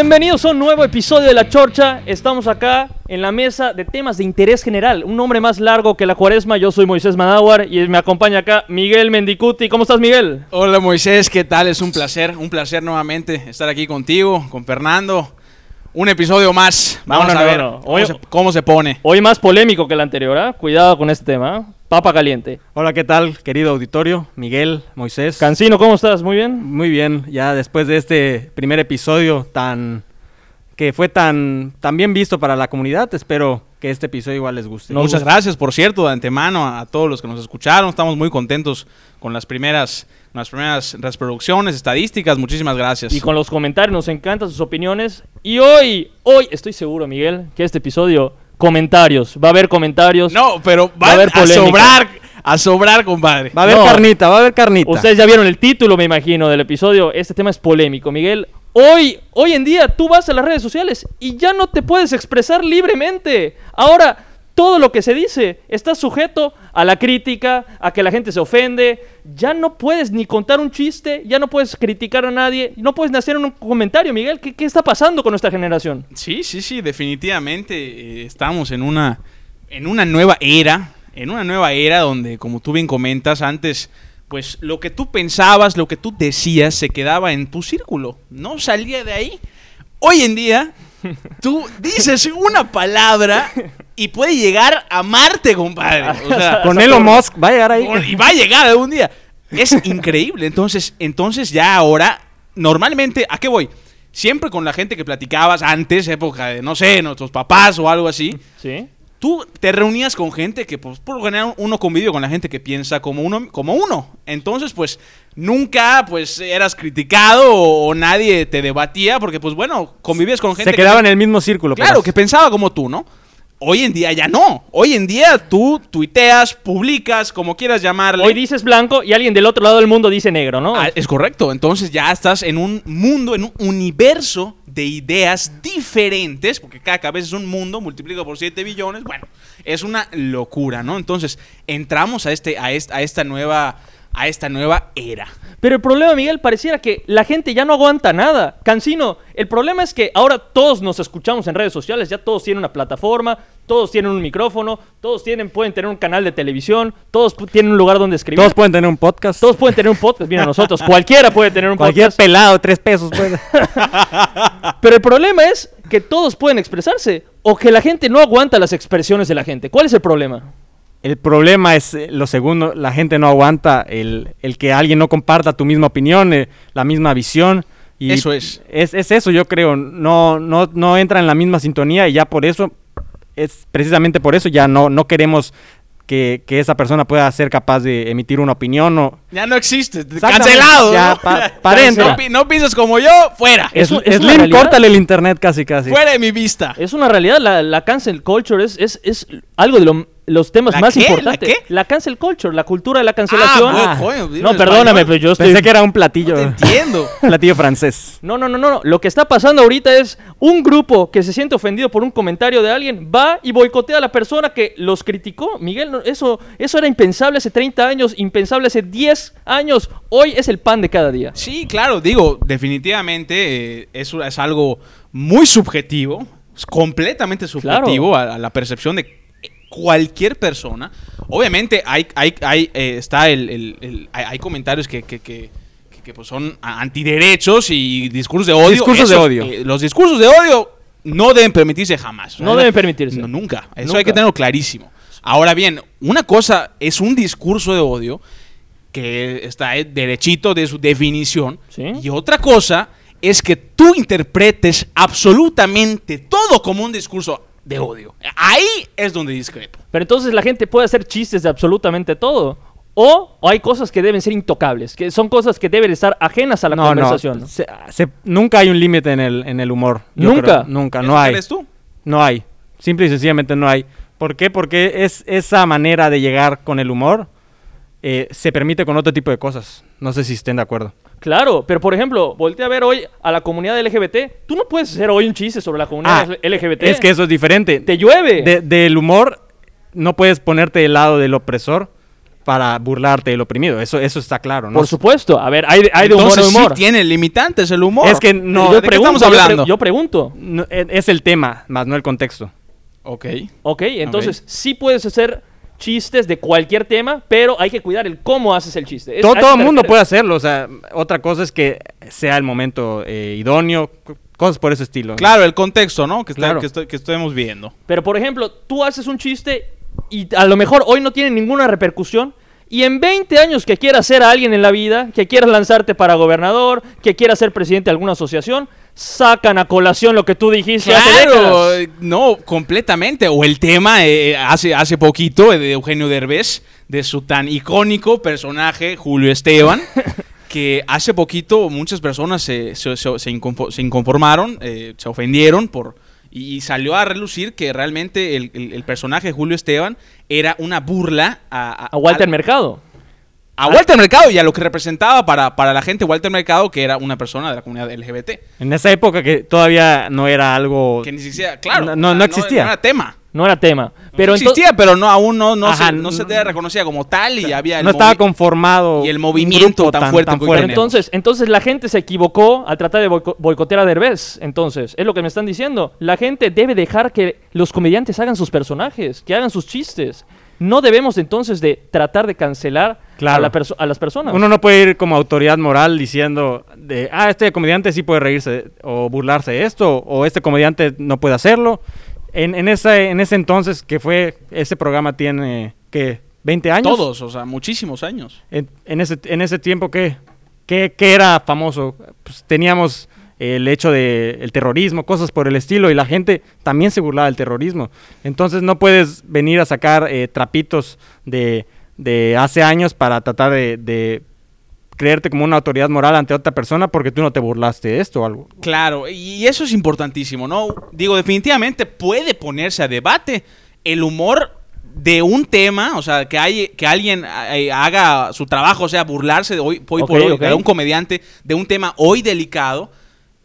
Bienvenidos a un nuevo episodio de La Chorcha. Estamos acá en la mesa de temas de interés general. Un nombre más largo que la cuaresma. Yo soy Moisés Madáwar y me acompaña acá Miguel Mendicuti. ¿Cómo estás, Miguel? Hola Moisés, ¿qué tal? Es un placer, un placer nuevamente estar aquí contigo, con Fernando. Un episodio más. Vamos No, no, a ver no. Cómo, Hoy- se, cómo se pone. Hoy más polémico que el anterior, ¿ah? Cuidado con este tema. Papa caliente. Hola, ¿qué tal, querido auditorio? Miguel, Moisés. Cancino, ¿cómo estás? ¿Muy bien? Muy bien, ya después de este primer episodio tan que fue tan, tan bien visto para la comunidad, espero que este episodio igual les guste. Nos Muchas gusta. gracias, por cierto, de antemano a, a todos los que nos escucharon. Estamos muy contentos con las primeras, las primeras reproducciones, estadísticas. Muchísimas gracias. Y con los comentarios, nos encantan sus opiniones. Y hoy, hoy estoy seguro, Miguel, que este episodio, comentarios. Va a haber comentarios. No, pero Va a haber a, polémica. sobrar, a sobrar, compadre. Va a haber No. carnita, va a haber carnita. Ustedes ya vieron el título, me imagino, del episodio. Este tema es polémico, Miguel. Hoy, hoy en día, tú vas a las redes sociales y ya no te puedes expresar libremente. Ahora, todo lo que se dice está sujeto a la crítica, a que la gente se ofende. Ya no puedes ni contar un chiste, ya no puedes criticar a nadie, no puedes ni hacer un comentario, Miguel. ¿Qué, qué está pasando con nuestra generación? Sí, sí, sí, definitivamente eh, estamos en una, en una nueva era, en una nueva era donde, como tú bien comentas antes, pues lo que tú pensabas, lo que tú decías se quedaba en tu círculo, no salía de ahí. Hoy en día, tú dices una palabra y puede llegar a Marte, compadre. O sea, Con Elon Musk va a llegar ahí. y va a llegar algún día. Es increíble. Entonces, entonces ya ahora, normalmente, ¿a qué voy? Siempre con la gente que platicabas antes, época de, no sé, nuestros papás o algo así, ¿Sí? tú te reunías con gente que, pues, por lo general, uno convive con la gente que piensa como uno. Como uno. Entonces, pues, nunca, pues, eras criticado o, o nadie te debatía porque, pues, bueno, convivías con gente Se que quedaba en el mismo círculo. Claro, pero- que pensaba como tú, ¿no? Hoy en día ya no. Hoy en día tú tuiteas, publicas, como quieras llamarle. Hoy dices blanco y alguien del otro lado del mundo dice negro, ¿no? Ah, es correcto. Entonces ya estás en un mundo, en un universo de ideas diferentes, porque cada cabeza es un mundo, multiplica por 7 billones. Bueno, es una locura, ¿no? Entonces entramos a, este, a, esta, a esta nueva a esta nueva era. Pero el problema, Miguel, pareciera que la gente ya no aguanta nada. Cancino, el problema es que ahora todos nos escuchamos en redes sociales, ya todos tienen una plataforma, todos tienen un micrófono, todos tienen, pueden tener un canal de televisión, todos tienen un lugar donde escribir. Todos pueden tener un podcast. Todos pueden tener un podcast, mira nosotros, cualquiera puede tener un Cualquier podcast. pelado, tres pesos. puede. Pero el problema es que todos pueden expresarse o que la gente no aguanta las expresiones de la gente. ¿Cuál es el problema? El problema es eh, lo segundo, la gente no aguanta el, el que alguien no comparta tu misma opinión, eh, la misma visión. Y Eso es. es. es eso, yo creo. No, no, no entra en la misma sintonía y ya por eso, es precisamente por eso ya no, no queremos que, que esa persona pueda ser capaz de emitir una opinión o... Ya no existe. Cancelado. Ya, ¿no? pa- pa' dentro. No, pi- no piensas como yo, fuera. Es es una Slim, córtale el internet casi casi. Fuera de mi vista. Es una realidad, la, la cancel culture es, es, es algo de lo- los temas ¿La más qué? ¿La importantes. qué? La cancel culture, la cultura de la cancelación. Ah, bueno, no, perdóname, español. pero yo estoy... Pensé que era un platillo, No te entiendo. platillo francés. No, no, no, no, no. Lo que está pasando ahorita es un grupo que se siente ofendido por un comentario de alguien, va y boicotea a la persona que los criticó. Miguel, no, eso, eso era impensable hace 30 años, impensable hace 10 años. Hoy es el pan de cada día. Sí, claro, digo, definitivamente eh, eso es algo muy subjetivo, es completamente subjetivo a, a la percepción de cualquier persona. Obviamente hay, hay, hay, eh, está el, el- el- hay, hay comentarios que, que- que- pues, son antiderechos y discursos de odio. Discursos de odio. eh, los discursos de odio no deben permitirse jamás. No deben permitirse. No, nunca. Eso Nunca. hay que tenerlo clarísimo. Ahora bien, una cosa es un discurso de odio que está derechito de su definición. Sí. Y otra cosa es que tú interpretes absolutamente todo como un discurso de odio. Ahí es donde discrepo. Pero entonces la gente puede hacer chistes de absolutamente todo. O, o hay cosas que deben ser intocables, que son cosas que deben estar ajenas a la no, conversación. no. se- se- nunca hay un límite en el, en el humor. ¿Nunca? creo. Nunca, ¿Eso no hay. crees tú? No hay. Simple y sencillamente no hay. ¿Por qué? Porque es esa manera de llegar con el humor eh, se permite con otro tipo de cosas. No sé si estén de acuerdo. Claro, pero por ejemplo, voltea a ver hoy a la comunidad LGBT. Tú no puedes hacer hoy un chiste sobre la comunidad Ah, LGBT. Es que eso es diferente. te llueve. De- del humor no puedes ponerte del lado del opresor para burlarte del oprimido. Eso, eso está claro, ¿no? Por supuesto. A ver, hay, hay de humor Entonces, a humor. sí tiene limitantes el humor. Es que no, yo ¿de qué pregunto, estamos yo pre- hablando? Yo, pregunto. no, e- es el tema, más no el contexto. Ok. Ok, entonces sí puedes hacer chistes de cualquier tema, pero hay que cuidar el cómo haces el chiste. Es- todo el mundo refieres. puede hacerlo, o sea, otra cosa es que sea el momento eh, idóneo, cosas por ese estilo. Claro, el contexto, ¿no? Que, está- Claro. que, estoy- que estemos viendo. Pero por ejemplo, tú haces un chiste y a lo mejor hoy no tiene ninguna repercusión. Y en 20 años que quieras ser a alguien en la vida, que quieras lanzarte para gobernador, que quieras ser presidente de alguna asociación, sacan a colación lo que tú dijiste hace Claro, eh, no, completamente. O el tema eh, hace, hace poquito eh, de Eugenio Derbez, de su tan icónico personaje, Julio Esteban, que hace poquito muchas personas se, se- se- se inconfo- se inconformaron, eh, se ofendieron por... Y, y salió a relucir que realmente el, el- el personaje de Julio Esteban era una burla a, A Walter a- Mercado. a Walter Mercado y a lo que representaba para, para la gente Walter Mercado, que era una persona de la comunidad LGBT. En esa época que todavía no era algo... Que ni siquiera, claro, No- no- no existía. No, era tema. No era tema. Pero ento- existía, pero no aún no, no, Ajá, se, no se te reconocía como tal y había el no estaba conformado y el movimiento grupo tan fuerte Pero tenemos. entonces, entonces la gente se equivocó al tratar de boico- boicotear a Derbez. Entonces, es lo que me están diciendo. La gente debe dejar que los comediantes hagan sus personajes, que hagan sus chistes. No debemos entonces de tratar de cancelar a, la a las personas. Uno no puede ir como autoridad moral diciendo de, ah, este comediante sí puede reírse o burlarse de esto, o este comediante no puede hacerlo. En, en, ese, en ese entonces que fue, ese programa tiene, ¿qué? ¿20 años? Todos, o sea, muchísimos años. En, en ese, en ese tiempo, ¿qué, qué, qué era famoso? Pues teníamos el hecho de el terrorismo, cosas por el estilo, y la gente también se burlaba del terrorismo. Entonces no puedes venir a sacar eh, trapitos de, de hace años para tratar de, de creerte como una autoridad moral ante otra persona porque tú no te burlaste de esto o algo. Claro, y eso es importantísimo, ¿no? Digo, definitivamente puede ponerse a debate el humor de un tema, o sea, que, hay, que alguien eh, haga su trabajo, o sea, burlarse de hoy, por hoy, ok. de un comediante de un tema hoy delicado.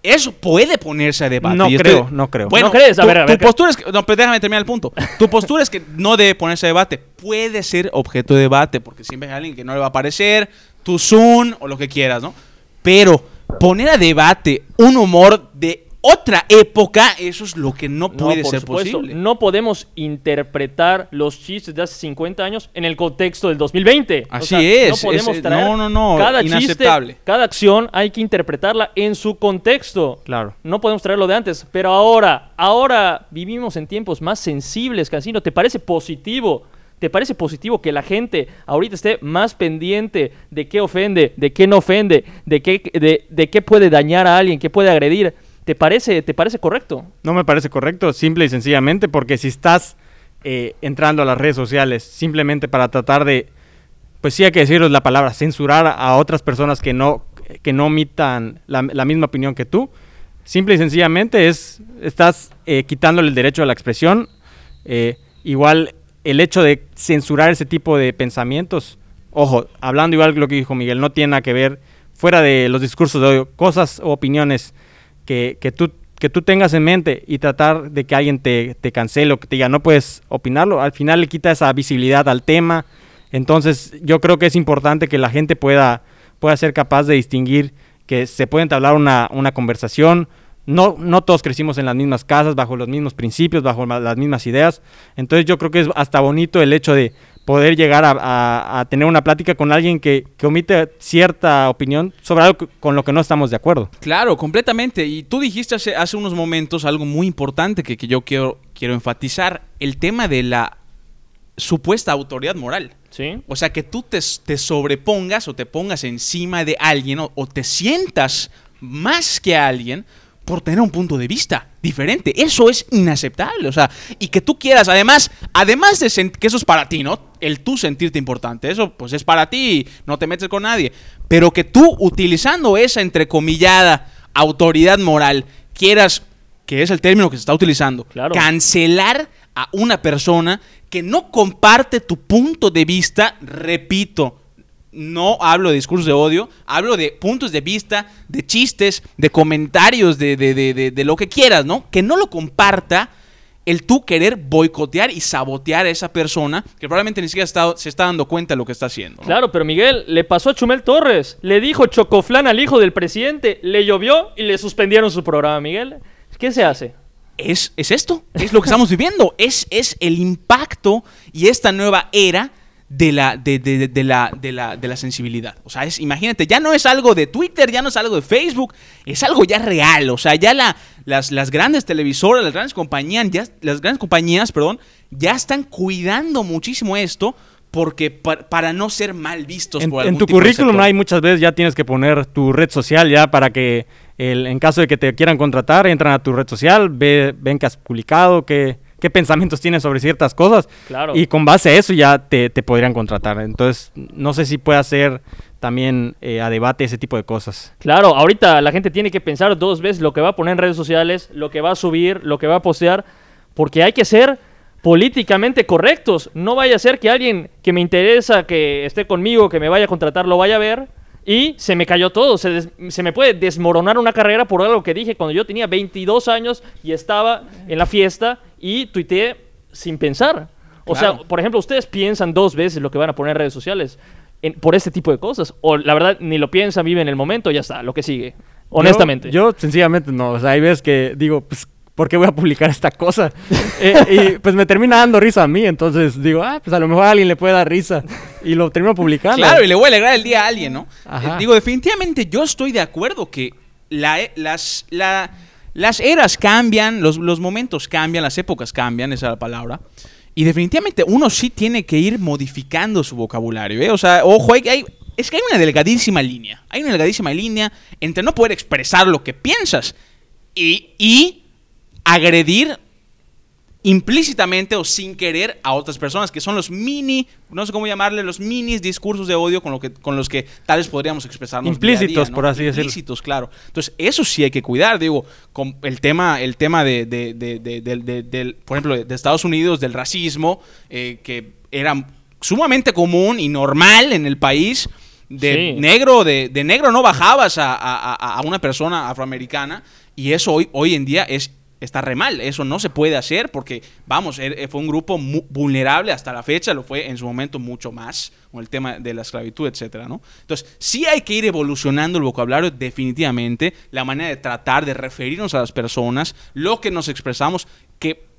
Eso puede ponerse a debate. No creo, no creo. Bueno, ¿No crees? A tu, ver, a tu ver, ¿qué? postura es que, no, pero déjame terminar el punto. Tu postura es que no debe ponerse a debate. Puede ser objeto de debate, porque siempre hay alguien que no le va a parecer, tu Zoom o lo que quieras, ¿no? Pero poner a debate un humor de otra época, eso es lo que no No, puede por ser supuesto. posible. No podemos interpretar los chistes de hace 50 años en el contexto del 2020. Así es, No podemos es- traer no, no, no, cada inaceptable. chiste, cada acción hay que interpretarla en su contexto. Claro. No podemos traerlo de antes, pero ahora, ahora vivimos en tiempos más sensibles, Cancino. ¿Te parece positivo? ¿Te parece positivo que la gente ahorita esté más pendiente de qué ofende, de qué no ofende, de qué, de, de qué puede dañar a alguien, qué puede agredir? ¿Te parece, ¿Te parece correcto? No me parece correcto, simple y sencillamente, porque si estás eh, entrando a las redes sociales simplemente para tratar de, pues sí hay que decirlo la palabra, censurar a otras personas que no, que no omitan la, misma opinión que tú, simple y sencillamente es, estás eh, quitándole el derecho a la expresión. eh, igual el hecho de censurar ese tipo de pensamientos, ojo, hablando igual lo que dijo Miguel, no tiene nada que ver fuera de los discursos de odio, cosas o opiniones que, tú que tú tengas en mente y tratar de que alguien te, te cancele o que te diga no puedes opinarlo, al final le quita esa visibilidad al tema. Entonces yo creo que es importante que la gente pueda, pueda ser capaz de distinguir que se puede entablar una, una conversación. No, no todos crecimos en las mismas casas, bajo los mismos principios, bajo las mismas ideas. Entonces yo creo que es hasta bonito el hecho de poder llegar a, a- a tener una plática con alguien que, que omite cierta opinión sobre algo con lo que no estamos de acuerdo. Claro, completamente. Y tú dijiste hace, hace unos momentos algo muy importante que, que yo quiero, quiero enfatizar, el tema de la supuesta autoridad moral. ¿Sí? O sea, que tú te, te sobrepongas o te pongas encima de alguien o, o te sientas más que alguien por tener un punto de vista diferente. Eso es inaceptable. O sea, y que tú quieras, además, además de que eso es para ti, ¿no? El tú sentirte importante. Eso pues es para ti, no te metes con nadie. Pero que tú, utilizando esa entrecomillada autoridad moral, quieras, que es el término que se está utilizando, Claro. cancelar a una persona que no comparte tu punto de vista, repito, no hablo de discursos de odio, hablo de puntos de vista, de chistes, de comentarios, de, de, de, de- lo que quieras, ¿no? Que no lo comparta el tú querer boicotear y sabotear a esa persona que probablemente ni siquiera está- se está dando cuenta de lo que está haciendo. ¿no? Claro, pero Miguel, le pasó a Chumel Torres. Le dijo chocoflán al hijo del presidente, le llovió y le suspendieron su programa, Miguel. ¿Qué se hace? es, es esto, es lo que estamos viviendo, es, es el impacto y esta nueva era de la, de, de- de- de la, de, la, de la sensibilidad. O sea, es, imagínate, ya no es algo de Twitter, ya no es algo de Facebook, es algo ya real. O sea, ya la, las, las grandes televisoras, las grandes compañías, ya, las grandes compañías, perdón, ya están cuidando muchísimo esto porque pa- para no ser mal vistos En, por en algún tu tipo de currículum hay muchas veces ya tienes que poner tu red social ya para que el- en caso de que te quieran contratar, entran a tu red social, ve, ven que has publicado, qué, qué pensamientos tienes sobre ciertas cosas. Claro. Y con base a eso ya te, te podrían contratar. Entonces, no sé si puede ser también eh, a debate ese tipo de cosas. Claro, ahorita la gente tiene que pensar dos veces lo que va a poner en redes sociales, lo que va a subir, lo que va a postear, porque hay que ser políticamente correctos. No vaya a ser que alguien que me interesa, que esté conmigo, que me vaya a contratar, lo vaya a ver y se me cayó todo. Se, des- se me puede desmoronar una carrera por algo que dije cuando yo tenía 22 años y estaba en la fiesta y tuiteé sin pensar. O sea, por ejemplo, ustedes piensan dos veces lo que van a poner en redes sociales en- por este tipo de cosas. O la verdad, ni lo piensan, viven el momento, ya está, lo que sigue. Honestamente. Yo, yo sencillamente no. O sea, hay veces que digo, pues, ¿por qué voy a publicar esta cosa? Eh, y pues me termina dando risa a mí. Entonces digo, ah, pues a lo mejor a alguien le puede dar risa. Y lo termino publicando. Claro, y le voy a alegrar el día a alguien, ¿no? Eh, digo, definitivamente yo estoy de acuerdo que la, e- las, la- las eras cambian, los, los momentos cambian, las épocas cambian, esa es la palabra. Y definitivamente uno sí tiene que ir modificando su vocabulario, ¿eh? O sea, ojo, hay, hay- es que hay una delgadísima línea. Hay una delgadísima línea entre no poder expresar lo que piensas y, y agredir implícitamente o sin querer a otras personas, que son los mini, no sé cómo llamarle, los minis discursos de odio con, lo que, con los que tal vez podríamos expresarnos. día a día, Implícitos, ¿no? por así decirlo. Implícitos, claro. Entonces, eso sí hay que cuidar, digo, con el tema, el tema de, de- de- por ejemplo, de Estados Unidos, del racismo, eh, que era sumamente común y normal en el país. De Sí. negro, de, negro no bajabas a, a- a- a una persona afroamericana y eso hoy, hoy en día es está re mal. Eso no se puede hacer porque, vamos, er- fue un grupo mu- vulnerable hasta la fecha, lo fue en su momento mucho más, con el tema de la esclavitud, etcétera, ¿no? Entonces, sí hay que ir evolucionando el vocabulario, definitivamente, la manera de tratar de referirnos a las personas, lo que nos expresamos, que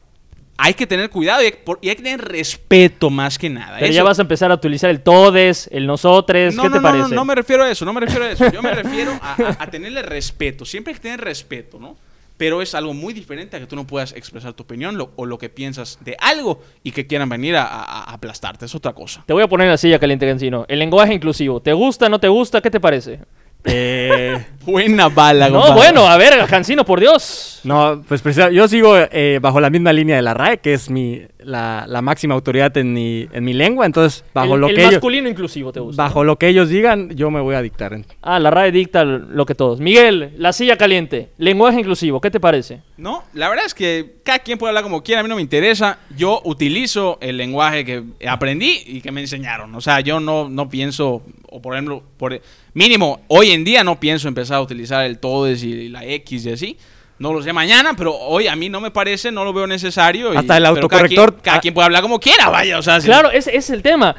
hay que tener cuidado y hay, por- y hay que tener respeto más que nada. Pero Eso- ya vas a empezar a utilizar el todes, el nosotres, no, ¿qué no, te no, parece? No, no me refiero a eso, no me refiero a eso. Yo me refiero a, a- a tenerle respeto. Siempre hay que tener respeto, ¿no? Pero es algo muy diferente a que tú no puedas expresar tu opinión lo- o lo que piensas de algo y que quieran venir a, aplastarte. Es otra cosa. Te voy a poner en la silla caliente, Cancino. El lenguaje inclusivo. ¿Te gusta, no te gusta? ¿Qué te parece? Eh, Buena bala, No, compadre. bueno, a ver, Cancino, por Dios. no, pues precisa- yo sigo eh, bajo la misma línea de la RAE, que es mi, la, la máxima autoridad en mi, en mi lengua. Entonces, bajo el lo el que ellos, masculino inclusivo te gusta. bajo lo que ellos digan, yo me voy a dictar. Ah, la RAE dicta lo que todos. Miguel, la silla caliente. Lenguaje inclusivo, ¿qué te parece? No, la verdad es que cada quien puede hablar como quiera, a mí no me interesa. Yo utilizo el lenguaje que aprendí y que me enseñaron. O sea, yo no, no pienso, o por ejemplo, por mínimo, hoy en día no pienso empezar a utilizar el todes y la X y así. No lo sé mañana, pero hoy a mí no me parece, no lo veo necesario. y- Hasta el pero cada quien- autocorrector- Cada ah. quien, puede hablar como quiera, vaya. O sea, si- Claro, ese es el tema.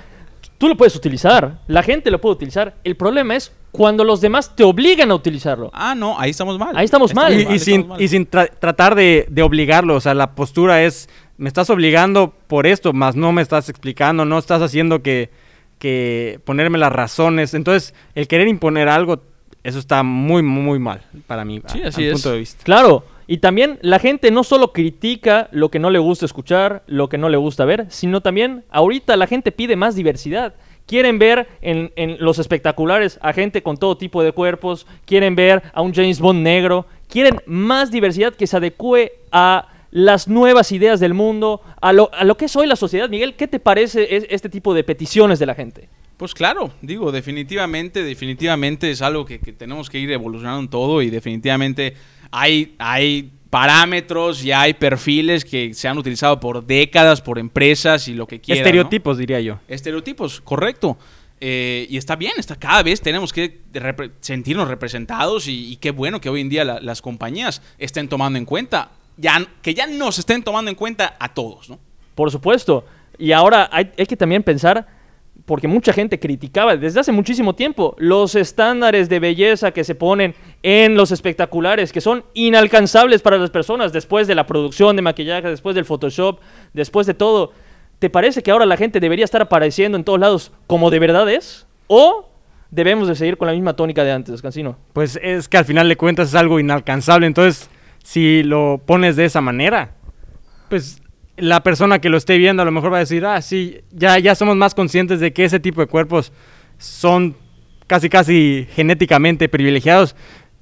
Tú lo puedes utilizar. La gente lo puede utilizar. El problema es cuando los demás te obligan a utilizarlo. Ah, no, ahí estamos mal. Ahí estamos mal. Y, mal, y sin, estamos mal. y sin tra- tratar de, de obligarlo, o sea, la postura es, me estás obligando por esto, más no me estás explicando, no estás haciendo que, que ponerme las razones. Entonces, el querer imponer algo, eso está muy, muy mal para mí, Sí, a- así a mi es. punto de vista. Claro. Y también la gente no solo critica lo que no le gusta escuchar, lo que no le gusta ver, sino también ahorita la gente pide más diversidad. Quieren ver en, en los espectaculares a gente con todo tipo de cuerpos, quieren ver a un James Bond negro, quieren más diversidad que se adecue a las nuevas ideas del mundo, a lo, a lo que es hoy la sociedad. Miguel, ¿qué te parece es- este tipo de peticiones de la gente? Pues claro, digo, definitivamente, definitivamente es algo que, que tenemos que ir evolucionando en todo y definitivamente hay, hay parámetros y hay perfiles que se han utilizado por décadas por empresas y lo que quieran. ¿no? Estereotipos, diría yo. Estereotipos, correcto. Eh, y está bien, está cada vez tenemos que repre- sentirnos representados y, y qué bueno que hoy en día la- las compañías estén tomando en cuenta ya, que ya nos estén tomando en cuenta a todos, ¿no? Por supuesto. Y ahora hay, hay que también pensar, porque mucha gente criticaba desde hace muchísimo tiempo los estándares de belleza que se ponen en los espectaculares, que son inalcanzables para las personas después de la producción de maquillaje, después del Photoshop, después de todo. ¿Te parece que ahora la gente debería estar apareciendo en todos lados como de verdad es? ¿O debemos de seguir con la misma tónica de antes, Cancino? Pues es que al final de cuentas es algo inalcanzable. Entonces, si lo pones de esa manera, pues la persona que lo esté viendo a lo mejor va a decir, ah, sí, ya, ya somos más conscientes de que ese tipo de cuerpos son casi, casi genéticamente privilegiados.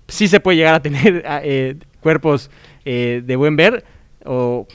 Sí se puede llegar a tener eh, cuerpos eh, de buen ver o...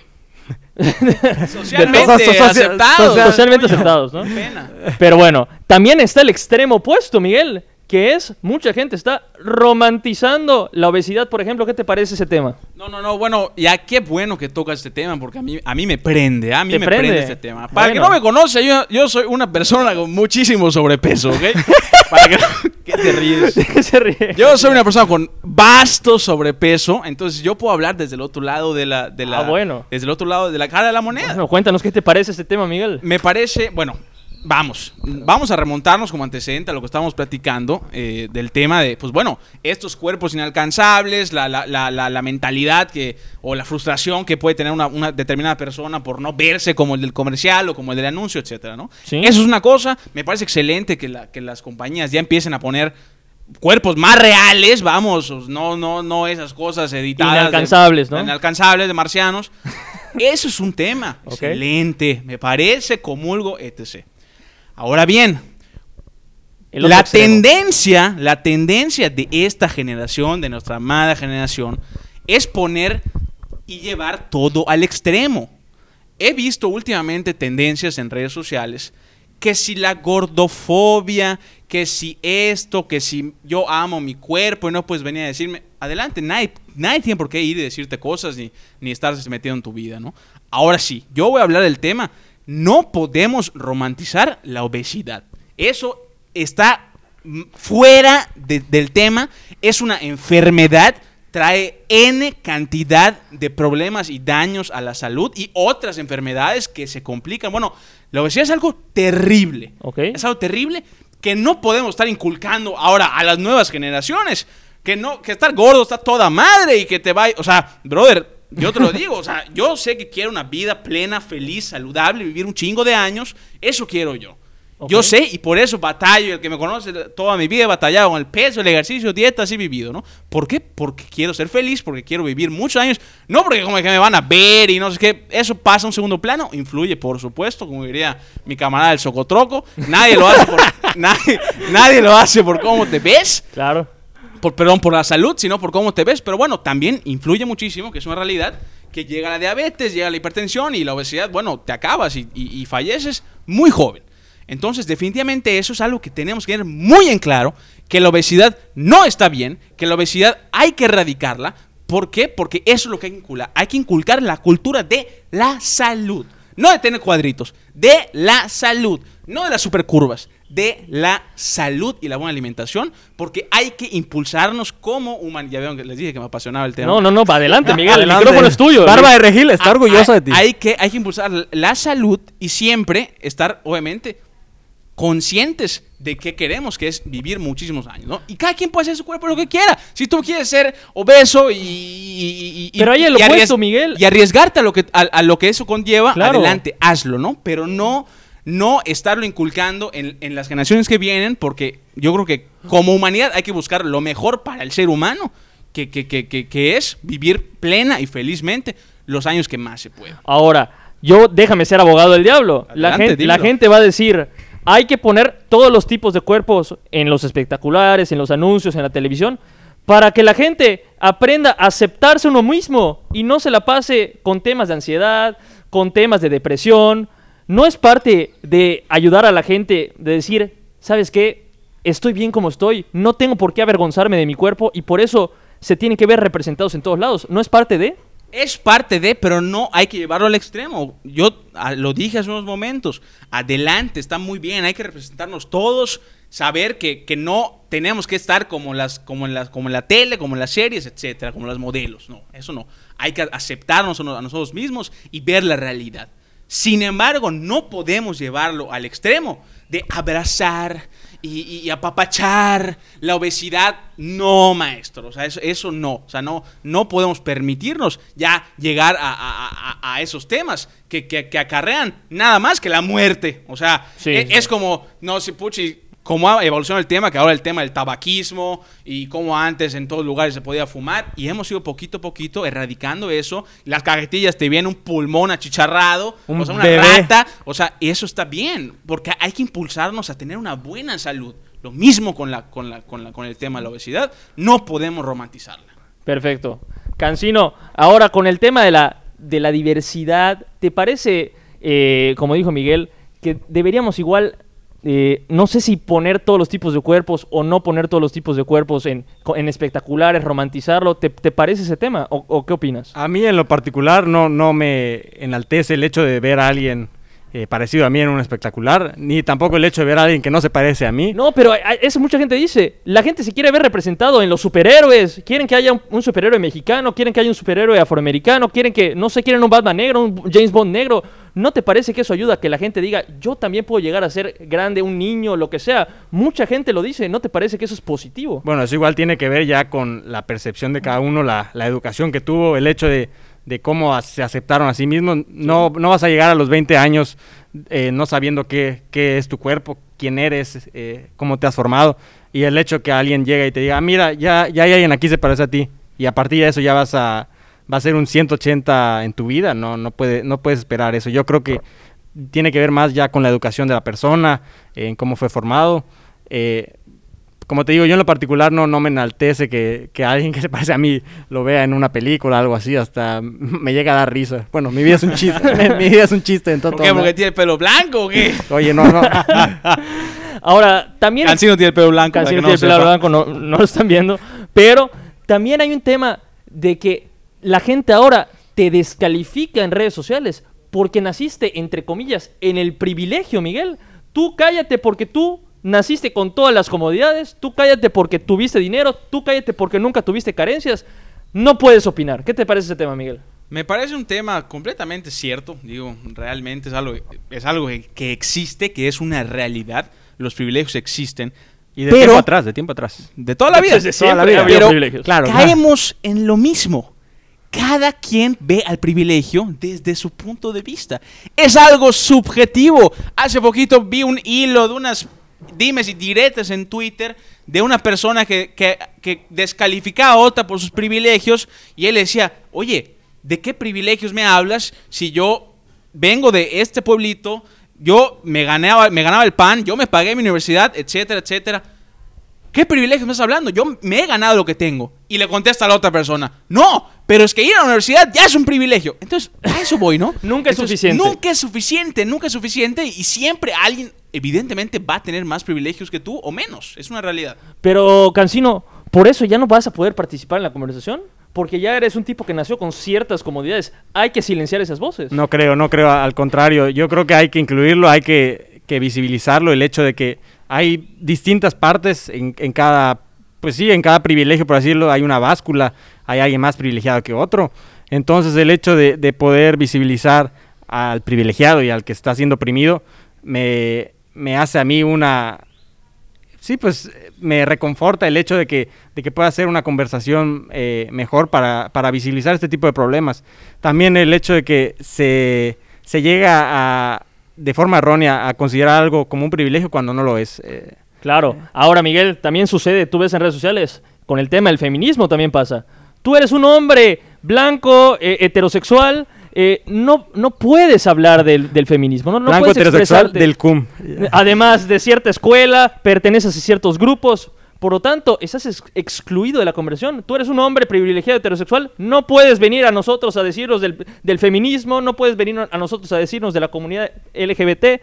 Socialmente De todos- socia- aceptados. social- socialmente coño, aceptados, ¿no? pena. Pero bueno, también está el extremo opuesto, Miguel, que es mucha gente está romantizando la obesidad, por ejemplo. ¿Qué te parece ese tema? No, no, no, bueno, ya qué bueno que tocas este tema, porque a mí, a mí me prende, ¿ah? a mí me prende. prende, este tema. Para que no me conoce, yo, yo soy una persona con muchísimo sobrepeso, ¿ok? Para que ¿Qué te ríes? ¿Qué se ríe? Yo soy una persona con vasto sobrepeso, entonces yo puedo hablar desde el otro lado de la... De la Ah, bueno. Desde el otro lado de la cara de la moneda. Bueno, cuéntanos qué te parece este tema, Miguel. Me parece, bueno, vamos, vamos a remontarnos como antecedente a lo que estábamos platicando eh, del tema de, pues bueno, estos cuerpos inalcanzables, la, la, la, la, la mentalidad que, o la frustración que puede tener una, una determinada persona por no verse como el del comercial o como el del anuncio, etcétera, ¿no? Sí. Eso es una cosa, me parece excelente que, la, que las compañías ya empiecen a poner cuerpos más reales, vamos, no, no, no esas cosas editadas. de- Inalcanzables, ¿no? Inalcanzables de marcianos. Eso es un tema. Excelente. Me parece, comulgo, etc. Ahora bien, la extremo. tendencia, la tendencia de esta generación, de nuestra amada generación, es poner y llevar todo al extremo. He visto últimamente tendencias en redes sociales que si la gordofobia, que si esto, que si yo amo mi cuerpo y no puedes venir a decirme, adelante, nadie, nadie tiene por qué ir y decirte cosas ni, ni estarse metido en tu vida, ¿no? Ahora sí, yo voy a hablar del tema. No podemos romantizar la obesidad. Eso está mm, fuera de- del tema, es una enfermedad, trae N cantidad de problemas y daños a la salud y otras enfermedades que se complican. Bueno, la obesidad es algo terrible. Es algo terrible que no podemos estar inculcando ahora a las nuevas generaciones. Que no, que estar gordo está toda madre y que te va. O sea, brother, yo te lo digo. O sea, yo sé que quiero una vida plena, feliz, saludable, vivir un chingo de años. Eso quiero yo. Yo sé y por eso batallo. El que me conoce toda mi vida he batallado con el peso, el ejercicio, dieta, así he vivido, ¿no? ¿Por qué? Porque quiero ser feliz, porque quiero vivir muchos años. No porque como que me van a ver y no sé qué. Eso pasa a un segundo plano. Influye, por supuesto, como diría mi camarada el Socotroco. Nadie lo hace por, nadie, nadie lo hace por cómo te ves Claro. Por, perdón, por la salud, sino por cómo te ves. Pero bueno, también influye muchísimo, que es una realidad, que llega la diabetes, llega la hipertensión y la obesidad, bueno, te acabas y, y- falleces muy joven. Entonces, definitivamente eso es algo que tenemos que tener muy en claro, que la obesidad no está bien, que la obesidad hay que erradicarla. ¿Por qué? Porque eso es lo que hay que inculcar. Hay que inculcar la cultura de la salud. No de tener cuadritos, de la salud. No de las supercurvas, de la salud y la buena alimentación, porque hay que impulsarnos como humanidad. Ya vieron que les dije que me apasionaba el tema. No, no, no, va adelante, Miguel. Adelante. El micrófono es tuyo. Barba de Regil está Ah, orgullosa de ti. Hay que, hay que impulsar la salud y siempre estar, obviamente, conscientes de qué queremos, que es vivir muchísimos años, ¿no? Y cada quien puede hacer su cuerpo lo que quiera. Si tú quieres ser obeso y... y- y- Pero hay el y opuesto, Miguel. Y arriesgarte a lo que, a, a lo que eso conlleva, Claro. adelante, hazlo, ¿no? Pero no, no estarlo inculcando en, en las generaciones que vienen, porque yo creo que como humanidad hay que buscar lo mejor para el ser humano, que, que, que, que, que es vivir plena y felizmente los años que más se pueda. Ahora, yo déjame ser abogado del diablo. La gente, la gente va a decir, hay que poner todos los tipos de cuerpos en los espectaculares, en los anuncios, en la televisión, para que la gente aprenda a aceptarse uno mismo y no se la pase con temas de ansiedad, con temas de depresión. No es parte de ayudar a la gente de decir, ¿sabes qué? Estoy bien como estoy, no tengo por qué avergonzarme de mi cuerpo y por eso se tienen que ver representados en todos lados. ¿No es parte de? Es parte de, pero no hay que llevarlo al extremo. Yo lo dije hace unos momentos. Adelante, está muy bien. Hay que representarnos todos. Saber que, que no tenemos que estar como, las, como, en las, como en la tele, como en las series, etcétera, como las modelos. No, eso no. Hay que aceptarnos a no- a nosotros mismos y ver la realidad. Sin embargo, no podemos llevarlo al extremo de abrazar y, y- y apapachar la obesidad. No, maestro. O sea, eso, eso no. O sea, no, no podemos permitirnos ya llegar a, a- a- a esos temas que, que- que acarrean nada más que la muerte. O sea, Sí, e- sí. es como, no sé, puchi, cómo ha evolucionado el tema, que ahora el tema del tabaquismo y cómo antes en todos lugares se podía fumar y hemos ido poquito a poquito erradicando eso. Las cajetillas te vienen un pulmón achicharrado, Un o sea, una bebé. rata, o sea, eso está bien, porque hay que impulsarnos a tener una buena salud. Lo mismo con, la, con, la, con, la, con el tema de la obesidad, no podemos romantizarla. Perfecto. Cancino, ahora con el tema de la, de la diversidad, ¿te parece, eh, como dijo Miguel, que deberíamos igual, eh, no sé si poner todos los tipos de cuerpos o no poner todos los tipos de cuerpos en, espectaculares, romantizarlo? ¿Te, te parece ese tema o, o qué opinas? A mí en lo particular no, no me enaltece el hecho de ver a alguien eh, parecido a mí en un espectacular, ni tampoco el hecho de ver a alguien que no se parece a mí. No, pero a- a- eso mucha gente dice. La gente se quiere ver representado en los superhéroes. Quieren que haya un, un superhéroe mexicano, quieren que haya un superhéroe afroamericano, quieren que, no sé, quieren un Batman negro, un James Bond negro. ¿No te parece que eso ayuda a que la gente diga, yo también puedo llegar a ser grande, un niño, lo que sea? Mucha gente lo dice, ¿no te parece que eso es positivo? Bueno, eso igual tiene que ver ya con la percepción de cada uno, la, la educación que tuvo, el hecho de, de cómo se aceptaron a sí mismos. No, no vas a llegar a los 20 años eh, no sabiendo qué, qué es tu cuerpo, quién eres, eh, cómo te has formado. Y el hecho que alguien llega y te diga, "Ah, mira, ya, ya hay alguien aquí que se parece a ti. Y a partir de eso ya vas a, va a ser un 180 en tu vida. No, no, puede, no puedes esperar eso. Yo creo que tiene que ver más ya con la educación de la persona, en cómo fue formado. Como te digo, yo en lo particular no, no me enaltece que, que alguien que se parece a mí lo vea en una película o algo así, hasta me llega a dar risa. Bueno, mi vida es un chiste, mi vida es un chiste en todo. ¿Por qué? ¿Porque tiene el pelo blanco o qué? Oye, no, no. Ahora, también... Cancino tiene el pelo blanco. Cancino que no tiene lo pelo blanco, no, no lo están viendo. Pero también hay un tema de que la gente ahora te descalifica en redes sociales porque naciste, entre comillas, en el privilegio, Miguel. Tú cállate porque tú naciste con todas las comodidades, tú cállate porque tuviste dinero, tú cállate porque nunca tuviste carencias. No puedes opinar. ¿Qué te parece ese tema, Miguel? Me parece un tema completamente cierto, digo, realmente es algo, es algo que, existe, que es una realidad, los privilegios existen, Y de Pero- tiempo atrás, de tiempo atrás. de toda la vida. Desde toda la vida. Pero. Claro. caemos en lo mismo. Cada quien ve al privilegio desde su punto de vista. Es algo subjetivo. Hace poquito vi un hilo de unas dimes y diretes en Twitter de una persona que, que- que descalificaba a otra por sus privilegios y él le decía, oye, ¿de qué privilegios me hablas si yo vengo de este pueblito, yo me ganaba, me ganaba el pan, yo me pagué mi universidad, etcétera, etcétera? ¿Qué privilegio me estás hablando? Yo me he ganado lo que tengo. Y le contesta a la otra persona, no, pero es que ir a la universidad ya es un privilegio. Entonces, a eso voy, ¿no? Nunca es suficiente. Nunca es suficiente, nunca es suficiente. Y siempre alguien, evidentemente, va a tener más privilegios que tú o menos. Es una realidad. Pero, Cancino, ¿por eso ya no vas a poder participar en la conversación? Porque ya eres un tipo que nació con ciertas comodidades. Hay que silenciar esas voces. No creo, no creo, al contrario. Yo creo que hay que incluirlo, hay que, que visibilizarlo, el hecho de que hay distintas partes en, en cada, pues sí, en cada privilegio, por así decirlo, hay una báscula, hay alguien más privilegiado que otro. Entonces el hecho de, de poder visibilizar al privilegiado y al que está siendo oprimido me, me hace a mí una... Sí, pues me reconforta el hecho de que, de que pueda ser una conversación eh, mejor para, para visibilizar este tipo de problemas. También el hecho de que se, se llega a, de forma errónea a considerar algo como un privilegio cuando no lo es. eh. Claro. Ahora, Miguel, también sucede, tú ves en redes sociales, con el tema del feminismo también pasa. Tú eres un hombre blanco, eh, heterosexual, eh, no, no puedes hablar del, del feminismo, no, no Blanco puedes heterosexual del CUM. Además de cierta escuela, perteneces a ciertos grupos. Por lo tanto, estás ex- excluido de la conversación. Tú eres un hombre privilegiado heterosexual. No puedes venir a nosotros a decirnos del, del feminismo. No puedes venir a nosotros a decirnos de la comunidad LGBT.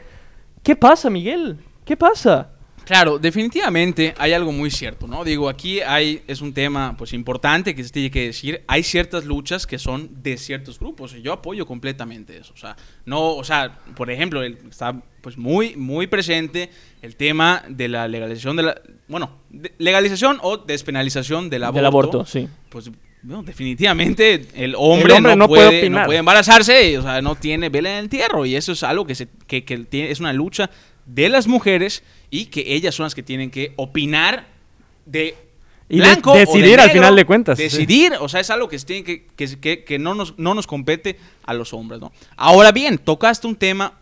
¿Qué pasa, Miguel? ¿Qué pasa? Claro, definitivamente hay algo muy cierto, ¿no? Digo, aquí hay, es un tema pues importante que se tiene que decir, hay ciertas luchas que son de ciertos grupos y yo apoyo completamente eso, o sea, no, o sea, por ejemplo, el- está pues muy, muy presente el tema de la legalización de la, bueno, de- legalización o despenalización del aborto. Del aborto, sí. Pues bueno, definitivamente el hombre, El hombre no, no puede puede, no puede embarazarse, o sea, no tiene vela en el entierro y eso es algo que, se, que, que tiene- es una lucha de las mujeres y que ellas son las que tienen que opinar de Y de- blanco o de decidir al negro, final de cuentas, sí. Decidir, o sea, es algo que, tiene que, que, que- que no, nos, no nos compete a los hombres, ¿no? Ahora bien, tocaste un tema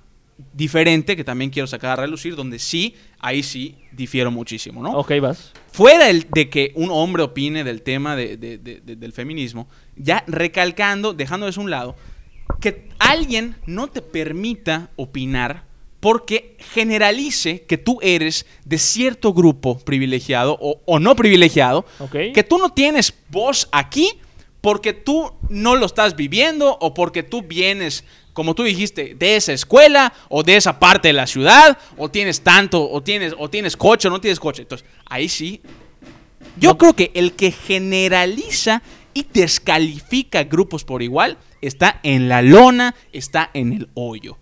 diferente que también quiero sacar a relucir, donde sí, ahí sí difiero muchísimo, ¿no? Ok, vas. fuera el- de que un hombre opine del tema de- de- del feminismo, ya recalcando, dejando eso a un lado, que alguien no te permita opinar porque generalice que tú eres de cierto grupo privilegiado o, o no privilegiado, que tú no tienes voz aquí porque tú no lo estás viviendo o porque tú vienes, como tú dijiste, de esa escuela o de esa parte de la ciudad o tienes tanto o tienes o tienes coche o no tienes coche. Entonces, ahí sí yo creo que el que generaliza y descalifica grupos por igual está en la lona, está en el hoyo.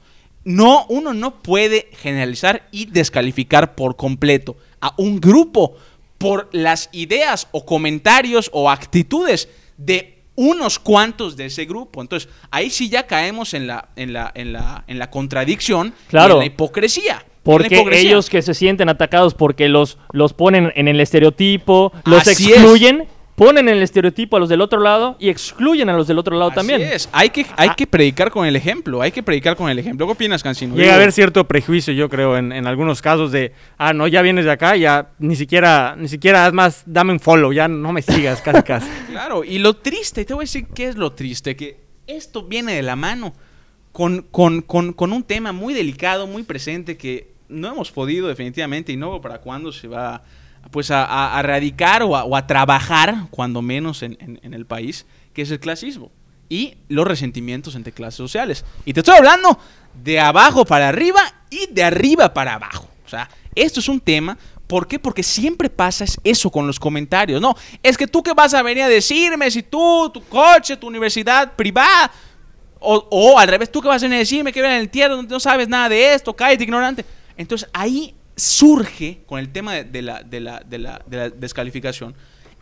No, uno no puede generalizar y descalificar por completo a un grupo por las ideas o comentarios o actitudes de unos cuantos de ese grupo. Entonces, ahí sí ya caemos en la, en la, en la, en la contradicción Claro. y en la hipocresía. Porque ellos que se sienten atacados porque los, los ponen en el estereotipo, los Así excluyen, ponen en el estereotipo a los del otro lado y excluyen a los del otro lado Así también. es. Hay que, hay que predicar con el ejemplo. Hay que predicar con el ejemplo. ¿Qué opinas, Cancino? Llega a haber cierto prejuicio, yo creo, en, en algunos casos de, ah, no, ya vienes de acá, ya ni siquiera, ni siquiera, haz más, dame un follow, ya no me sigas, casi casi. Claro, y lo triste, te voy a decir qué es lo triste, que esto viene de la mano con, con, con, con un tema muy delicado, muy presente, que no hemos podido definitivamente y no veo para cuándo se va pues a, a- a radicar o a, o a trabajar, cuando menos en, en- en el país, que es el clasismo y los resentimientos entre clases sociales. Y te estoy hablando de abajo para arriba y de arriba para abajo. O sea, esto es un tema. ¿Por qué? Porque siempre pasa es eso con los comentarios. No, es que tú qué vas a venir a decirme si tú, tu coche, tu universidad privada, o, o al revés, tú qué vas a venir a decirme que viene en el tierra, no, no sabes nada de esto, cállate ignorante. Entonces ahí surge con el tema de, la, de, la, de, la, de la descalificación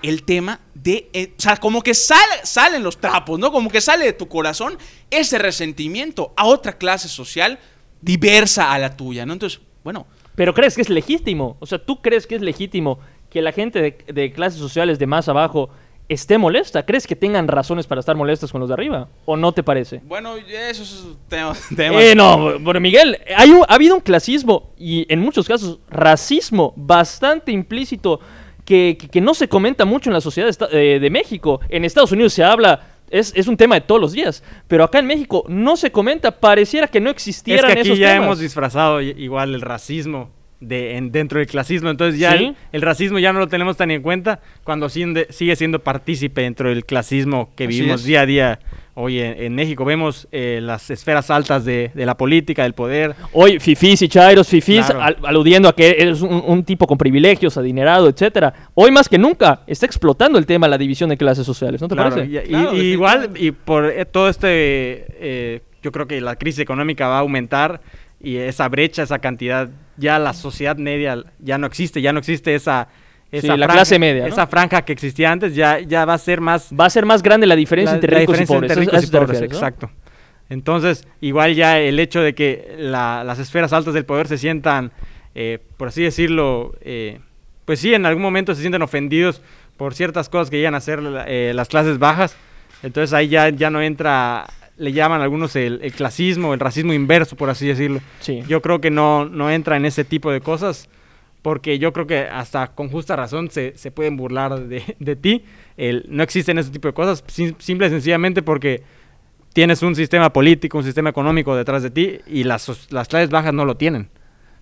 el tema de, eh, o sea, como que sale, salen los trapos, ¿no? Como que sale de tu corazón ese resentimiento a otra clase social diversa a la tuya, ¿no? Entonces, bueno, Pero crees que es legítimo. O sea, ¿tú crees que es legítimo que la gente de clases sociales de más abajo esté molesta? ¿Crees que tengan razones para estar molestas con los de arriba? ¿O no te parece? bueno, eso es un tema. tema- Eh, no, bueno, Miguel, hay un- ha habido un clasismo y en muchos casos racismo bastante implícito que, que- que no se comenta mucho en la sociedad eh, de México. En Estados Unidos se habla, es, es un tema de todos los días, pero acá en México no se comenta, pareciera que no es existieran que aquí esos ya temas. hemos disfrazado igual el racismo de, en- dentro del clasismo, entonces ya Sí. el, el racismo ya no lo tenemos tan en cuenta cuando siende- sigue siendo partícipe dentro del clasismo que Así vivimos es. día a día. Hoy en, en México vemos eh, las esferas altas de, de la política, del poder, Hoy, fifís y chairos, fifís, Claro. al- aludiendo a que eres un, un tipo con privilegios, adinerado, etcétera. Hoy más que nunca está explotando el tema de la división de clases sociales, ¿no te Claro, parece? y, y- Claro, y igual, definitivamente. y por eh, todo este, eh, yo creo que la crisis económica va a aumentar y esa brecha, esa cantidad, ya la sociedad media ya no existe, ya no existe esa... esa Sí, la clase media, ¿no? Esa franja que existía antes ya, ya va a ser más... Va a ser más grande la diferencia la- entre la ricos diferencia y pobres. entre ¿A ricos eso y te pobres, refieres, no? Exacto. Entonces, igual ya el hecho de que la- las esferas altas del poder se sientan, eh, por así decirlo, eh, pues sí, en algún momento se sienten ofendidos por ciertas cosas que llegan a ser eh, las clases bajas. Entonces ahí ya, ya no entra, le llaman algunos el, el clasismo, el racismo inverso, por así decirlo. Sí. Yo creo que no, no entra en ese tipo de cosas, porque yo creo que hasta con justa razón se, se pueden burlar de, de ti. El- no existen ese tipo de cosas, sim- simple y sencillamente porque tienes un sistema político, un sistema económico detrás de ti y las, las clases bajas no lo tienen.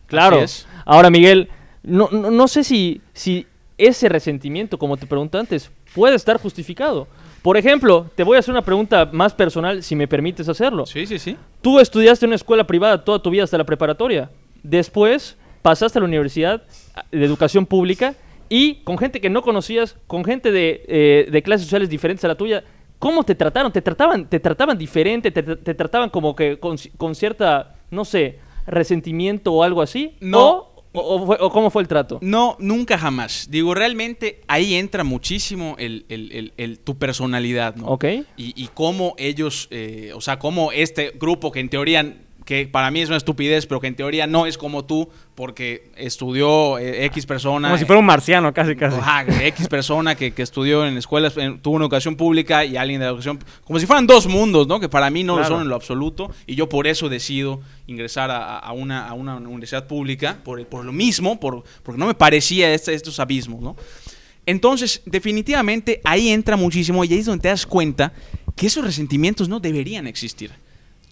Claro. Ahora, Miguel, no, no, no sé si, si ese resentimiento, como te pregunté antes, puede estar justificado. Por ejemplo, te voy a hacer una pregunta más personal, si me permites hacerlo. Sí, sí, sí. Tú estudiaste en una escuela privada toda tu vida hasta la preparatoria. Después pasaste a la universidad de educación pública y con gente que no conocías, con gente de, eh, de clases sociales diferentes a la tuya, ¿cómo te trataron? ¿Te trataban, te trataban diferente? ¿Te, te trataban como que con, con, cierta, no sé, resentimiento o algo así? No. O, o, cómo fue el trato? No, nunca jamás. Digo, realmente ahí entra muchísimo el, el, el, tu personalidad, ¿no? Ok. Y, y cómo ellos, eh, o sea, cómo este grupo que en teoría que para mí es una estupidez, pero que en teoría no es como tú, porque estudió eh, X persona. Como si fuera un marciano, casi, casi. X persona que, estudió en escuelas, tuvo una educación pública y alguien de educación. Como si fueran dos mundos, ¿no? Que para mí no lo son en lo absoluto. Y yo por eso decido ingresar a, una, una, universidad pública, por, por lo mismo, por, porque no me parecía este, estos abismos, ¿no? Entonces, definitivamente ahí entra muchísimo y ahí es donde te das cuenta que esos resentimientos no deberían existir.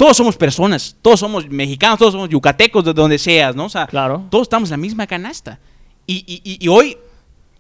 Todos somos personas, todos somos mexicanos, todos somos yucatecos, de donde seas, ¿no? O sea, claro. todos estamos en la misma canasta. Y, y, hoy,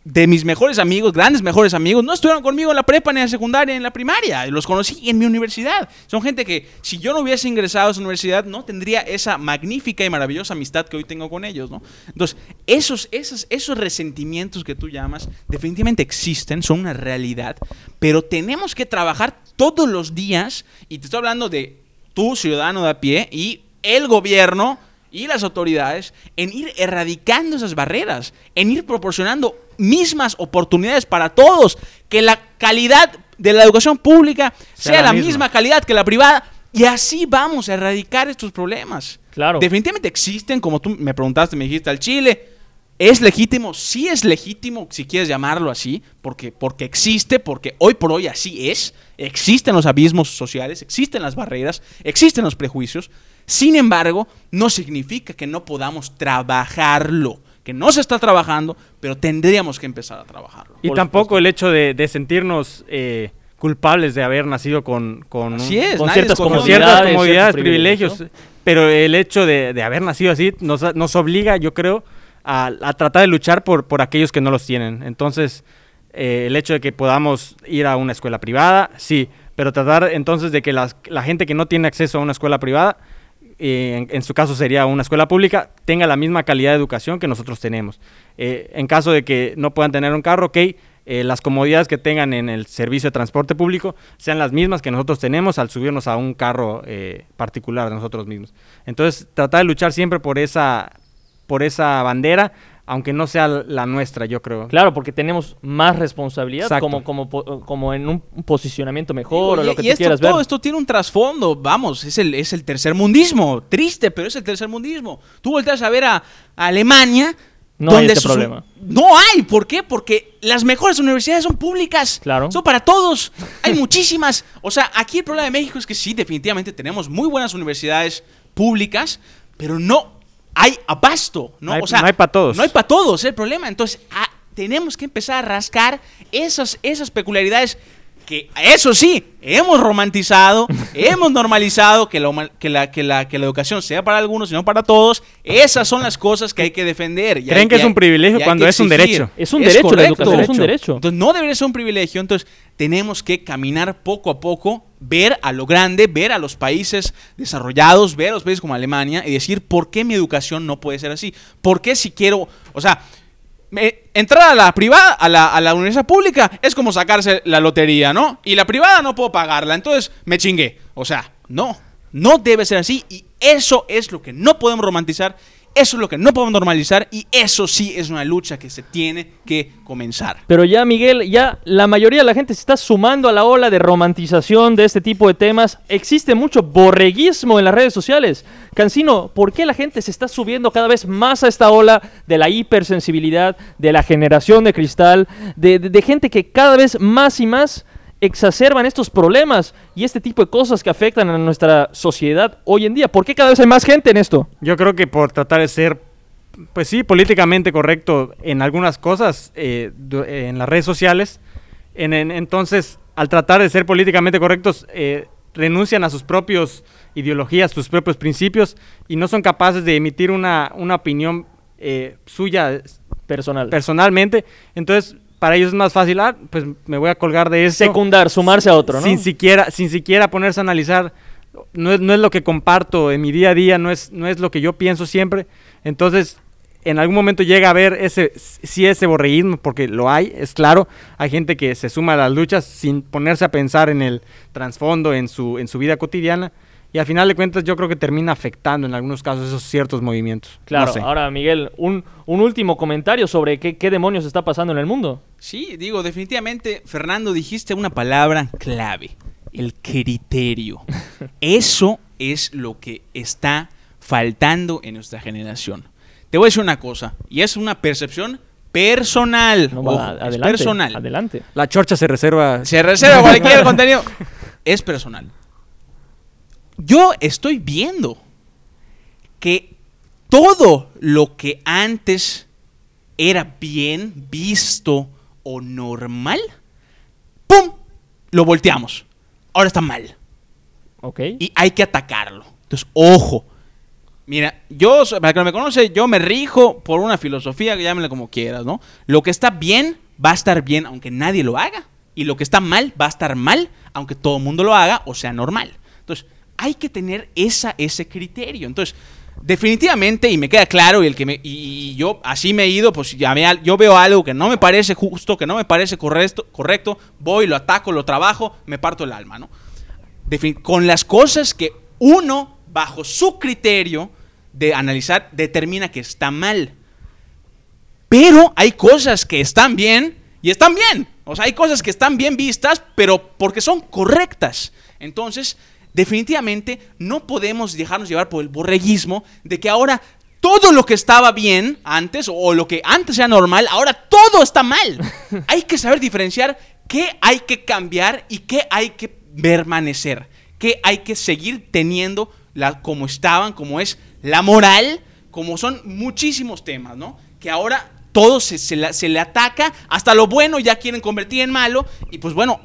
de mis mejores amigos, grandes mejores amigos, no estuvieron conmigo en la prepa, ni en la secundaria, ni en la primaria. Los conocí en mi universidad. Son gente que, si yo no hubiese ingresado a esa universidad, no tendría esa magnífica y maravillosa amistad que hoy tengo con ellos, ¿no? Entonces, esos, esos, esos resentimientos que tú llamas, definitivamente existen, son una realidad, pero tenemos que trabajar todos los días, y te estoy hablando de tú, ciudadano de a pie, y el gobierno y las autoridades en ir erradicando esas barreras, en ir proporcionando mismas oportunidades para todos, que la calidad de la educación pública sea, la, misma. calidad que la privada, y así vamos a erradicar estos problemas. Claro. Definitivamente existen, como tú me preguntaste, me dijiste al Chile, ¿Es legítimo? Sí es legítimo, si quieres llamarlo así, porque, porque existe, porque hoy por hoy así es. Existen los abismos sociales, existen las barreras, existen los prejuicios. Sin embargo, no significa que no podamos trabajarlo, que no se está trabajando, pero tendríamos que empezar a trabajarlo. Y tampoco el hecho de, sentirnos eh, culpables de haber nacido con, con, ciertas comodidades, privilegios. Pero el hecho de, haber nacido así nos, nos obliga, yo creo, a, tratar de luchar por, por aquellos que no los tienen. Entonces, eh, el hecho de que podamos ir a una escuela privada, sí, pero tratar entonces de que la gente que no tiene acceso a una escuela privada, eh, en, su caso sería una escuela pública, tenga la misma calidad de educación que nosotros tenemos. Eh, en caso de que no puedan tener un carro, ok, las comodidades que tengan en el servicio de transporte público sean las mismas que nosotros tenemos al subirnos a un carro particular de nosotros mismos. Entonces, tratar de luchar siempre por esa, por esa bandera, aunque no sea la nuestra, yo creo. Claro, porque tenemos más responsabilidad como, como, como en un posicionamiento mejor o lo que y esto, todo esto tiene un trasfondo, vamos, es el, es el tercer mundismo, triste, pero es el tercer mundismo. Tú volteas a ver a, Alemania... No hay este problema. No hay, ¿por qué? Porque las mejores universidades son públicas. Claro. Son para todos. Hay muchísimas. O sea, aquí el problema de México es que sí, definitivamente tenemos muy buenas universidades públicas, pero no hay abasto, ¿no? o sea, no hay para todos. No hay para todos, es el problema. Entonces, ah, tenemos que empezar a rascar esas, esas peculiaridades que, eso sí, hemos romantizado, hemos normalizado que la, que, la, que, la, que la educación sea para algunos y no para todos. Esas son las cosas que hay que defender. Creen que es un privilegio cuando es un derecho. Es un derecho, la educación es un derecho. Entonces, no debería ser un privilegio. Entonces, tenemos que caminar poco a poco ver a lo grande, ver a los países desarrollados, ver a los países como Alemania y decir, ¿por qué mi educación no puede ser así? ¿Por qué si quiero, o sea, entrar a la privada, a la, a la, universidad pública, es como sacarse la lotería, ¿no? Y la privada no puedo pagarla, entonces me chingué. O sea, no, no debe ser así y eso es lo que no podemos romantizar eso es lo que no podemos normalizar y eso sí es una lucha que se tiene que comenzar. Pero ya, Miguel, ya la mayoría de la gente se está sumando a la ola de romantización de este tipo de temas. Existe mucho borreguismo en las redes sociales. Cancino, ¿por qué la gente se está subiendo cada vez más a esta ola de la hipersensibilidad, de la generación de cristal, de, de gente que cada vez más y más exacerban estos problemas y este tipo de cosas que afectan a nuestra sociedad hoy en día? ¿Por qué cada vez hay más gente en esto? Yo creo que por tratar de ser, pues sí, políticamente correcto en algunas cosas eh, en las redes sociales. En, entonces, al tratar de ser políticamente correctos, eh, renuncian a sus propios ideologías, sus propios principios y no son capaces de emitir una, una opinión eh, suya personal. personalmente. Entonces, para ellos es más fácil, ah, pues me voy a colgar de eso. Secundar, sumarse a otro, ¿no? Sin siquiera, sin siquiera ponerse a analizar, no es, no es lo que comparto en mi día a día, no es, no es lo que yo pienso siempre. Entonces, en algún momento llega a haber ese, sí ese borreísmo, porque lo hay, es claro. Hay gente que se suma a las luchas sin ponerse a pensar en el trasfondo, en su, en su vida cotidiana. Y al final de cuentas yo creo que termina afectando en algunos casos esos ciertos movimientos. No Claro, sé. ahora Miguel, un, un último comentario sobre qué, qué demonios está pasando en el mundo. Sí, digo, definitivamente, Fernando, dijiste una palabra clave, el criterio. Eso es lo que está faltando en nuestra generación. Te voy a decir una cosa, y es una percepción personal. No, ojo, adelante, personal. Adelante. La chorcha se reserva. Se reserva cualquier contenido. Es personal. Yo estoy viendo que todo lo que antes era bien visto o normal, ¡pum! Lo volteamos. Ahora está mal. Ok. Y hay que atacarlo. Entonces, ojo. Mira, yo, para que no me conoce, yo me rijo por una filosofía, que como quieras, ¿no? Lo que está bien va a estar bien aunque nadie lo haga. Y lo que está mal va a estar mal aunque todo el mundo lo haga o sea normal. Entonces, hay que tener esa, ese criterio. Entonces, definitivamente, y me queda claro, y, el que me, y, yo así me he ido, pues ya me- yo veo algo que no me parece justo, que no me parece correcto, correcto voy, lo ataco, lo trabajo, me parto el alma, ¿no? defin- con las cosas que uno, bajo su criterio de analizar, determina que está mal. Pero hay cosas que están bien y están bien. O sea, hay cosas que están bien vistas, pero porque son correctas. Entonces, definitivamente no podemos dejarnos llevar por el borreguismo de que ahora todo lo que estaba bien antes o lo que antes era normal, ahora todo está mal. hay que saber diferenciar qué hay que cambiar y qué hay que permanecer, qué hay que seguir teniendo la, como estaban, como es la moral, como son muchísimos temas, ¿no? Que ahora todo se, se la- se le ataca, hasta lo bueno ya quieren convertir en malo, y pues bueno,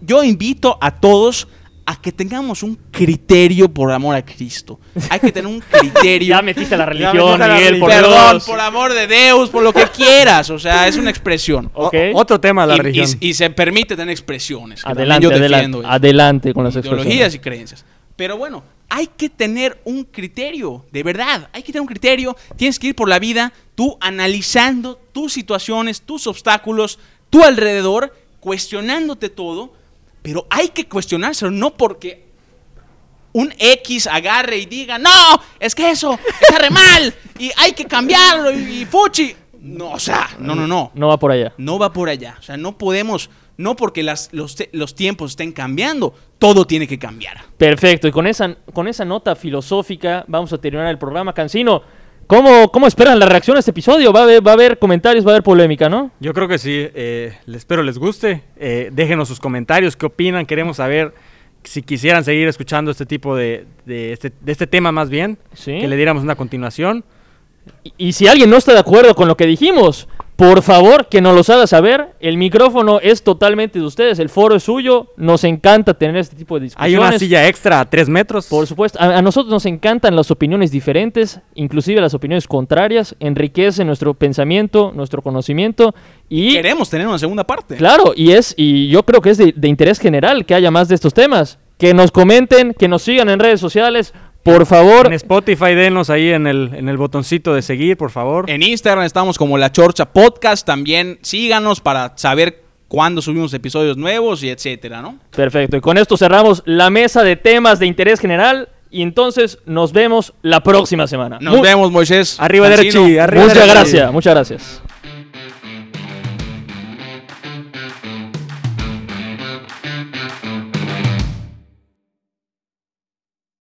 yo invito a todos a que tengamos un criterio por amor a Cristo. Hay que tener un criterio. Ya metiste la religión, metiste la Miguel, por Perdón, Dios. por amor de Dios, por lo que quieras, o sea, es una expresión. O- otro tema, la Y- religión. y se permite tener expresiones. Adelante, yo adelante, defiendo eso. adelante con las ideologías expresiones. y creencias. Pero bueno, hay que tener un criterio, de verdad, hay que tener un criterio. Tienes que ir por la vida tú analizando tus situaciones, tus obstáculos, tu alrededor, cuestionándote todo, pero hay que cuestionárselo no porque un X agarre y diga, no, es que eso está re mal y hay que cambiarlo y, y fuchi. No, o sea, no, no, no No va por allá. no va por allá. O sea, no podemos, no porque las, los, los tiempos estén cambiando, todo tiene que cambiar. Perfecto, y con esa, con esa nota filosófica vamos a terminar el programa. Cancino, ¿cómo, cómo esperan la reacción a este episodio? Va a haber, va a haber comentarios, va a haber polémica, ¿no? Yo creo que sí, eh, les- espero les guste. Eh, déjenos sus comentarios, qué opinan, queremos saber si quisieran seguir escuchando este tipo de, de, este, de este tema más bien, Sí. que le diéramos una continuación. Y, y si alguien no está de acuerdo con lo que dijimos, por favor que nos los haga saber. El micrófono es totalmente de ustedes, el foro es suyo. Nos encanta tener este tipo de Hay discusiones. una silla extra a tres metros. Por supuesto, a, a nosotros nos encantan las opiniones diferentes, inclusive las opiniones contrarias, enriquece nuestro pensamiento, nuestro conocimiento y Queremos tener una segunda parte. claro, y es y yo creo que es de, de interés general que haya más de estos temas, que nos comenten, que nos sigan en redes sociales, por favor. En Spotify, denos ahí en el, en el botoncito de seguir, por favor. En Instagram estamos como La Chorcha Podcast. También síganos para saber cuándo subimos episodios nuevos y etcétera, ¿no? Perfecto, y con esto cerramos la mesa de temas de interés general y entonces nos vemos la próxima semana. Nos Mu- vemos, Moisés. Arriba Cancino. Derchi, arriba Muchas gracias, muchas gracias.